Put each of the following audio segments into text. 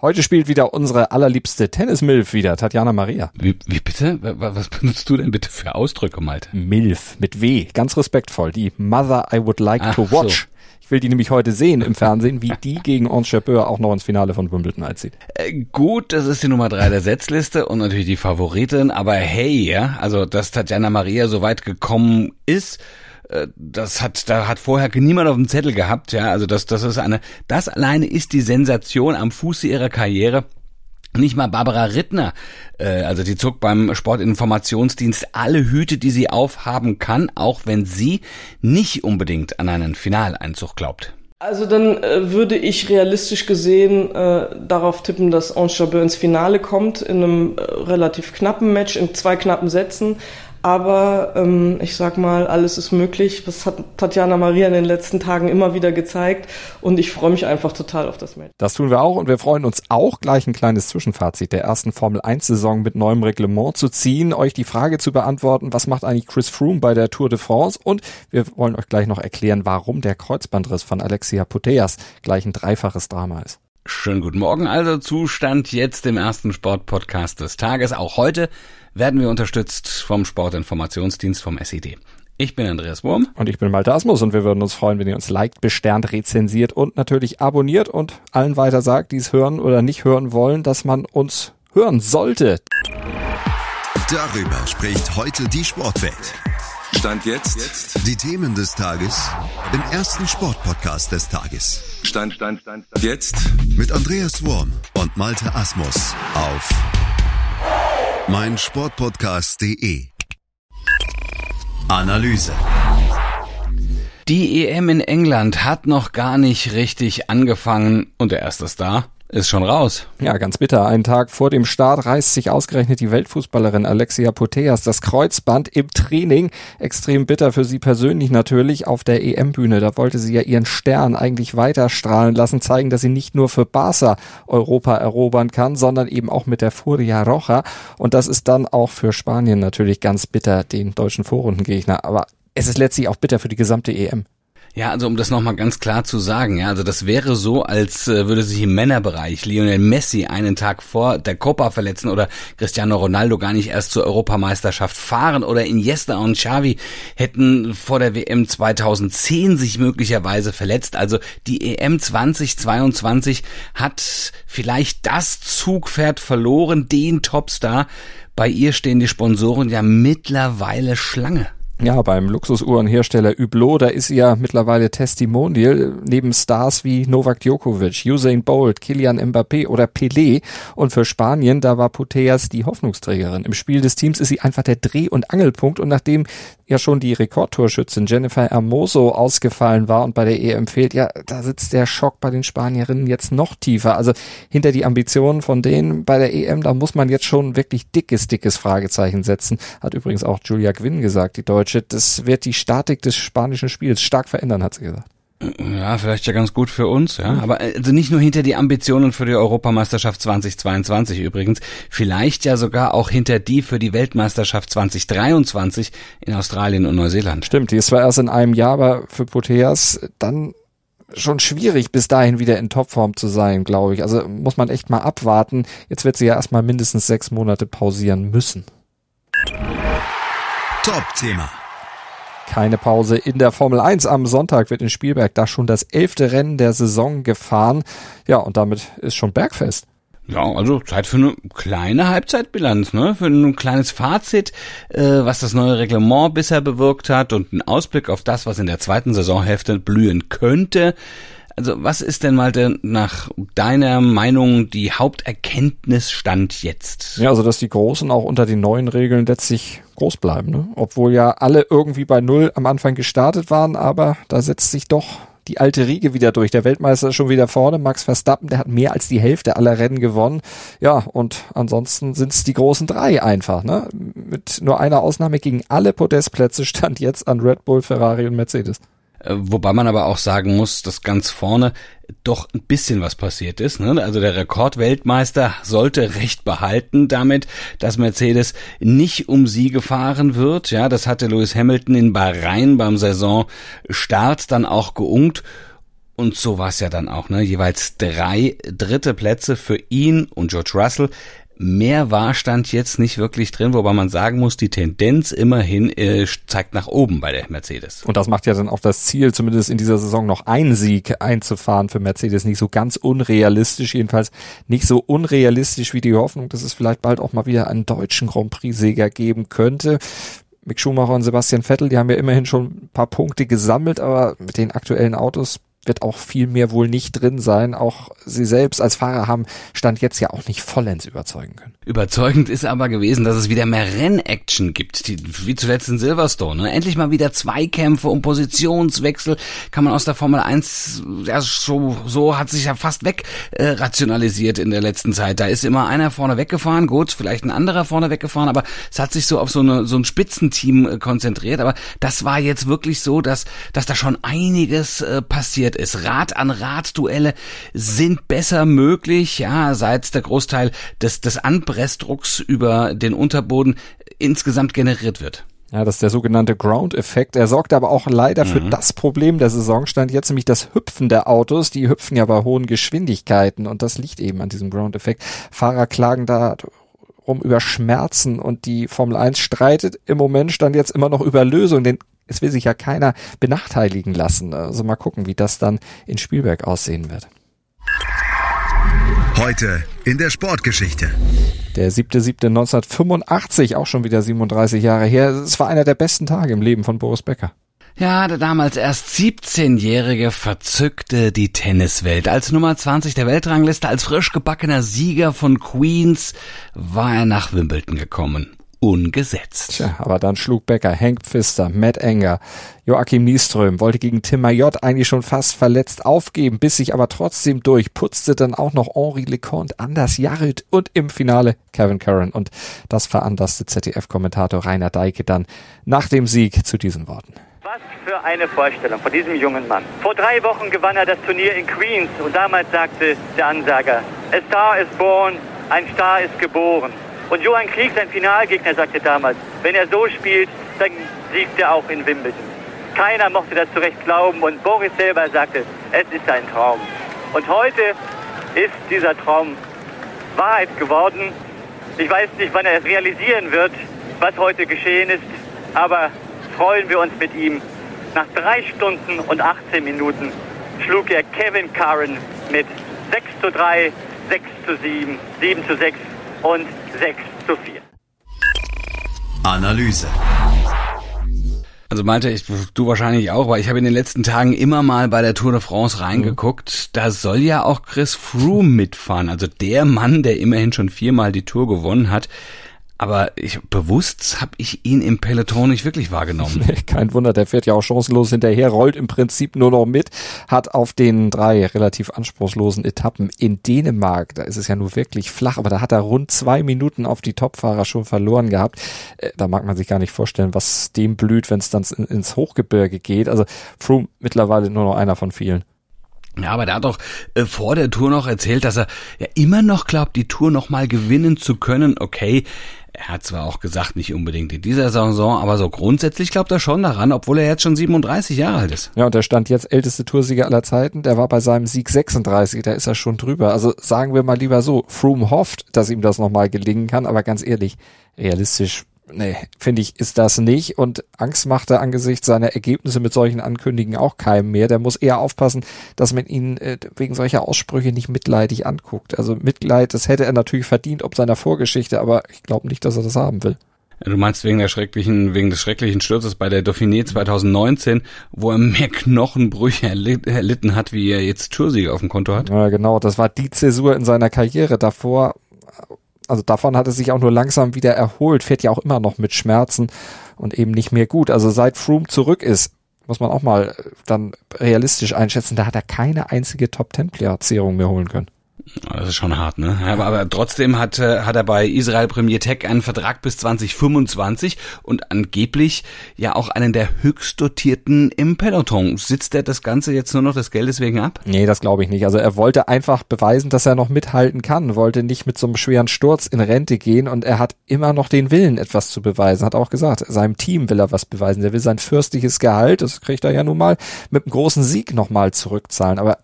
Heute spielt wieder unsere allerliebste Tennis-Milf wieder, Tatjana Maria. Wie, wie bitte? Was benutzt du denn bitte für Ausdrücke, Malte? Milf mit W, ganz respektvoll. Die Mother I would like Ach to watch. So. Ich will die nämlich heute sehen im Fernsehen, wie die gegen Ons Jabeur auch noch ins Finale von Wimbledon einzieht. Äh, gut, das ist die Nummer drei der Setzliste und natürlich die Favoritin, aber hey, ja, also dass Tatjana Maria so weit gekommen ist, das hat, da hat vorher niemand auf dem Zettel gehabt, ja, also das, das ist eine, das alleine ist die Sensation am Fuße ihrer Karriere. Nicht mal Barbara Rittner, äh, also die zog beim Sportinformationsdienst alle Hüte, die sie aufhaben kann, auch wenn sie nicht unbedingt an einen Finaleinzug glaubt. Also dann äh, würde ich realistisch gesehen äh, darauf tippen, dass Ange Jabeur ins Finale kommt in einem äh, relativ knappen Match, in zwei knappen Sätzen. Aber ähm, ich sag mal, alles ist möglich. Das hat Tatjana Maria in den letzten Tagen immer wieder gezeigt. Und ich freue mich einfach total auf das Match. Das tun wir auch und wir freuen uns auch gleich ein kleines Zwischenfazit der ersten Formel 1 Saison mit neuem Reglement zu ziehen, euch die Frage zu beantworten, was macht eigentlich Chris Froome bei der Tour de France? Und wir wollen euch gleich noch erklären, warum der Kreuzbandriss von Alexia Puteas gleich ein dreifaches Drama ist. Schönen guten Morgen also Zustand jetzt im ersten Sportpodcast des Tages. Auch heute werden wir unterstützt vom Sportinformationsdienst vom SED. Ich bin Andreas Wurm. Und ich bin Malte Asmus und wir würden uns freuen, wenn ihr uns liked, besternt, rezensiert und natürlich abonniert und allen weiter sagt, die es hören oder nicht hören wollen, dass man uns hören sollte. Darüber spricht heute die Sportwelt. Stand jetzt. Die Themen des Tages im ersten Sportpodcast des Tages. Stand, Stand, Stand, Stand. Jetzt. Mit Andreas Wurm und Malte Asmus auf mein Sportpodcast.de Analyse. Die EM in England hat noch gar nicht richtig angefangen. Und der erste Star ist schon raus. Ja, ganz bitter. Einen Tag vor dem Start reißt sich ausgerechnet die Weltfußballerin Alexia Puteas das Kreuzband im Training. Extrem bitter für sie persönlich natürlich auf der EM-Bühne. Da wollte sie ja ihren Stern eigentlich weiter strahlen lassen, zeigen, dass sie nicht nur für Barca Europa erobern kann, sondern eben auch mit der Furia Roja. Und das ist dann auch für Spanien natürlich ganz bitter, den deutschen Vorrundengegner. Aber es ist letztlich auch bitter für die gesamte EM. Ja, also um das nochmal ganz klar zu sagen, ja, also das wäre so, als äh, würde sich im Männerbereich Lionel Messi einen Tag vor der Copa verletzen oder Cristiano Ronaldo gar nicht erst zur Europameisterschaft fahren oder Iniesta und Xavi hätten vor der WM 2010 sich möglicherweise verletzt. Also die EM 2022 hat vielleicht das Zugpferd verloren, den Topstar. Bei ihr stehen die Sponsoren ja mittlerweile Schlange. Ja, beim Luxusuhrenhersteller Hublot, da ist ja mittlerweile Testimonial neben Stars wie Novak Djokovic, Usain Bolt, Kilian Mbappé oder Pelé. Und für Spanien, da war Puteas die Hoffnungsträgerin. Im Spiel des Teams ist sie einfach der Dreh- und Angelpunkt. Und nachdem ja schon die Rekordtorschützin Jennifer Hermoso ausgefallen war und bei der EM fehlt, ja, da sitzt der Schock bei den Spanierinnen jetzt noch tiefer. Also hinter die Ambitionen von denen bei der EM, da muss man jetzt schon wirklich dickes, dickes Fragezeichen setzen. Hat übrigens auch Julia Gwynn gesagt, die Deutsche Deutsche, das wird die Statik des spanischen Spiels stark verändern, hat sie gesagt. Ja, vielleicht ja ganz gut für uns, ja. Aber also nicht nur hinter die Ambitionen für die Europameisterschaft 2022 übrigens, vielleicht ja sogar auch hinter die für die Weltmeisterschaft 2023 in Australien und Neuseeland. Stimmt, die ist zwar erst in einem Jahr, aber für Proteas dann schon schwierig, bis dahin wieder in Topform zu sein, glaube ich. Also muss man echt mal abwarten. Jetzt wird sie ja erstmal mindestens sechs Monate pausieren müssen. Top-Thema keine Pause in der Formel 1. Am Sonntag wird in Spielberg da schon das elfte Rennen der Saison gefahren. Ja, und damit ist schon Bergfest. Ja, also Zeit für eine kleine Halbzeitbilanz, ne? Für ein kleines Fazit, äh, was das neue Reglement bisher bewirkt hat und ein Ausblick auf das, was in der zweiten Saisonhälfte blühen könnte. Also was ist denn mal denn nach deiner Meinung die Haupterkenntnis stand jetzt? Ja, also dass die Großen auch unter den neuen Regeln letztlich groß bleiben, ne? Obwohl ja alle irgendwie bei Null am Anfang gestartet waren, aber da setzt sich doch die alte Riege wieder durch. Der Weltmeister ist schon wieder vorne. Max Verstappen, der hat mehr als die Hälfte aller Rennen gewonnen. Ja, und ansonsten sind es die großen drei einfach. Ne? Mit nur einer Ausnahme gegen alle Podestplätze stand jetzt an Red Bull, Ferrari und Mercedes. Äh, wobei man aber auch sagen muss, dass ganz vorne doch ein bisschen was passiert ist. Ne? Also der Rekordweltmeister sollte recht behalten damit, dass Mercedes nicht um sie gefahren wird. Ja, das hatte Lewis Hamilton in Bahrain beim Saisonstart dann auch geungt. Und so war es ja dann auch, ne? Jeweils drei dritte Plätze für ihn und George Russell. Mehr war stand jetzt nicht wirklich drin, wobei man sagen muss, die Tendenz immerhin äh, zeigt nach oben bei der Mercedes. Und das macht ja dann auch das Ziel, zumindest in dieser Saison noch einen Sieg einzufahren für Mercedes, nicht so ganz unrealistisch, jedenfalls nicht so unrealistisch wie die Hoffnung, dass es vielleicht bald auch mal wieder einen deutschen Grand Prix-Sieger geben könnte. Mick Schumacher und Sebastian Vettel, die haben ja immerhin schon ein paar Punkte gesammelt, aber mit den aktuellen Autos wird auch viel mehr wohl nicht drin sein. Auch sie selbst als Fahrer haben Stand jetzt ja auch nicht vollends überzeugen können. Überzeugend ist aber gewesen, dass es wieder mehr Rennaction gibt, die, wie zuletzt in Silverstone. Ne? Endlich mal wieder Zweikämpfe und Positionswechsel kann man aus der Formel 1, ja, so, so hat sich ja fast weg äh, rationalisiert in der letzten Zeit. Da ist immer einer vorne weggefahren, gut, vielleicht ein anderer vorne weggefahren, aber es hat sich so auf so, eine, so ein Spitzenteam äh, konzentriert. Aber das war jetzt wirklich so, dass, dass da schon einiges äh, passiert ist. Rad an Rad Duelle sind besser möglich, ja, seit der Großteil des, des Anpressdrucks über den Unterboden insgesamt generiert wird. Ja, das ist der sogenannte Ground-Effekt. Er sorgt aber auch leider mhm. für das Problem der Saisonstand jetzt, nämlich das Hüpfen der Autos. Die hüpfen ja bei hohen Geschwindigkeiten und das liegt eben an diesem Ground-Effekt. Fahrer klagen da rum über Schmerzen und die Formel 1 streitet im Moment stand jetzt immer noch über Lösungen, denn es will sich ja keiner benachteiligen lassen. Also mal gucken, wie das dann in Spielberg aussehen wird. Heute in der Sportgeschichte. Der 7.7.1985, auch schon wieder 37 Jahre her. Es war einer der besten Tage im Leben von Boris Becker. Ja, der damals erst 17-Jährige verzückte die Tenniswelt. Als Nummer 20 der Weltrangliste, als frisch gebackener Sieger von Queens, war er nach Wimbledon gekommen ungesetzt. Tja, aber dann schlug Becker, Hank Pfister, Matt Enger, Joachim Nieström, wollte gegen Tim Mayotte eigentlich schon fast verletzt aufgeben, biss sich aber trotzdem durch, putzte dann auch noch Henri Leconte, Anders Jarrit und im Finale Kevin Curran. Und das veranlasste ZDF-Kommentator Rainer Deike dann nach dem Sieg zu diesen Worten. Was für eine Vorstellung von diesem jungen Mann. Vor drei Wochen gewann er das Turnier in Queens und damals sagte der Ansager, A Star is born, ein Star ist geboren. Und Johann Krieg, sein Finalgegner, sagte damals, wenn er so spielt, dann siegt er auch in Wimbledon. Keiner mochte das zu Recht glauben und Boris selber sagte, es ist ein Traum. Und heute ist dieser Traum Wahrheit geworden. Ich weiß nicht, wann er es realisieren wird, was heute geschehen ist, aber freuen wir uns mit ihm. Nach drei Stunden und 18 Minuten schlug er Kevin Curran mit 6 zu 3, 6 zu 7, 7 zu 6 und 6 zu 4. Analyse. Also meinte ich, du wahrscheinlich auch, weil ich habe in den letzten Tagen immer mal bei der Tour de France reingeguckt. Mhm. Da soll ja auch Chris Froome mitfahren. Also der Mann, der immerhin schon viermal die Tour gewonnen hat. Aber ich, bewusst habe ich ihn im Peloton nicht wirklich wahrgenommen. Kein Wunder, der fährt ja auch chancenlos hinterher, rollt im Prinzip nur noch mit, hat auf den drei relativ anspruchslosen Etappen in Dänemark, da ist es ja nur wirklich flach, aber da hat er rund zwei Minuten auf die Topfahrer schon verloren gehabt. Äh, da mag man sich gar nicht vorstellen, was dem blüht, wenn es dann ins Hochgebirge geht. Also Froome mittlerweile nur noch einer von vielen. Ja, aber der hat doch äh, vor der Tour noch erzählt, dass er ja immer noch glaubt, die Tour noch mal gewinnen zu können. Okay, er hat zwar auch gesagt, nicht unbedingt in dieser Saison, aber so grundsätzlich glaubt er schon daran, obwohl er jetzt schon 37 Jahre alt ist. Ja, und der stand jetzt älteste Toursieger aller Zeiten. Der war bei seinem Sieg 36, da ist er schon drüber. Also sagen wir mal lieber so, Froome hofft, dass ihm das nochmal gelingen kann, aber ganz ehrlich, realistisch nee, finde ich, ist das nicht. Und Angst macht er angesichts seiner Ergebnisse mit solchen Ankündigungen auch keinem mehr. Der muss eher aufpassen, dass man ihn äh, wegen solcher Aussprüche nicht mitleidig anguckt. Also Mitleid, das hätte er natürlich verdient ob seiner Vorgeschichte, aber ich glaube nicht, dass er das haben will. Du meinst wegen der schrecklichen, wegen des schrecklichen Sturzes bei der Dauphiné 2019, wo er mehr Knochenbrüche erlitten hat, wie er jetzt Toursieger auf dem Konto hat? Ja, genau. Das war die Zäsur in seiner Karriere. Davor also davon hat er sich auch nur langsam wieder erholt, fährt ja auch immer noch mit Schmerzen und eben nicht mehr gut. Also seit Froome zurück ist, muss man auch mal dann realistisch einschätzen, da hat er keine einzige Top-10-Platzierung mehr holen können. Das ist schon hart, ne? Aber, aber trotzdem hat, äh, hat er bei Israel Premier Tech einen Vertrag bis 2025 und angeblich ja auch einen der höchst dotierten im Peloton. Sitzt er das Ganze jetzt nur noch des Geldes wegen ab? Nee, das glaube ich nicht. Also er wollte einfach beweisen, dass er noch mithalten kann, wollte nicht mit so einem schweren Sturz in Rente gehen und er hat immer noch den Willen, etwas zu beweisen. Hat auch gesagt, seinem Team will er was beweisen. Er will sein fürstliches Gehalt, das kriegt er ja nun mal, mit einem großen Sieg nochmal zurückzahlen. Aber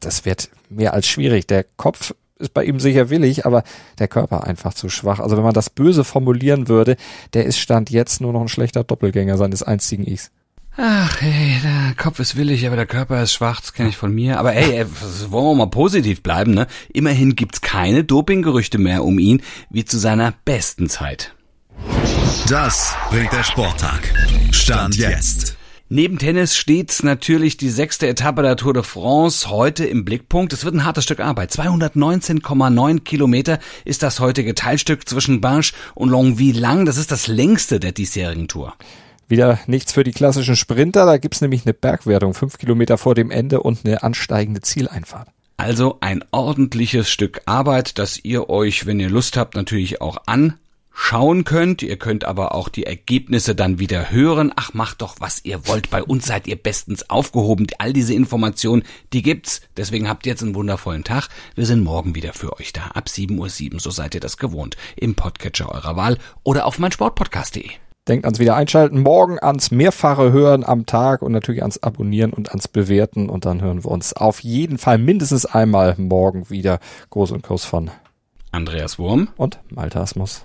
das wird mehr als schwierig. Der Kopf ist bei ihm sicher willig, aber der Körper einfach zu schwach. Also wenn man das böse formulieren würde, der ist Stand jetzt nur noch ein schlechter Doppelgänger seines einzigen Ichs. Ach, hey, der Kopf ist willig, aber der Körper ist schwach, das kenne ich von mir. Aber hey, wollen wir mal positiv bleiben, ne? Immerhin gibt's keine Dopinggerüchte mehr um ihn, wie zu seiner besten Zeit. Das bringt der Sporttag. Stand jetzt. Neben Tennis steht natürlich die sechste Etappe der Tour de France heute im Blickpunkt. Es wird ein hartes Stück Arbeit. 219,9 Kilometer ist das heutige Teilstück zwischen Barge und Longwy lang. Das ist das längste der diesjährigen Tour. Wieder nichts für die klassischen Sprinter. Da gibt's nämlich eine Bergwertung, fünf Kilometer vor dem Ende und eine ansteigende Zieleinfahrt. Also ein ordentliches Stück Arbeit, das ihr euch, wenn ihr Lust habt, natürlich auch an schauen könnt. Ihr könnt aber auch die Ergebnisse dann wieder hören. Ach, macht doch, was ihr wollt. Bei uns seid ihr bestens aufgehoben. All diese Informationen, die gibt's. Deswegen habt ihr jetzt einen wundervollen Tag. Wir sind morgen wieder für euch da. Ab 7.07 Uhr, so seid ihr das gewohnt. Im Podcatcher eurer Wahl oder auf meinsportpodcast.de. Denkt ans Wiedereinschalten, morgen ans mehrfache Hören am Tag und natürlich ans Abonnieren und ans Bewerten. Und dann hören wir uns auf jeden Fall mindestens einmal morgen wieder. Groß und Kuss von Andreas Wurm und Malte Asmus.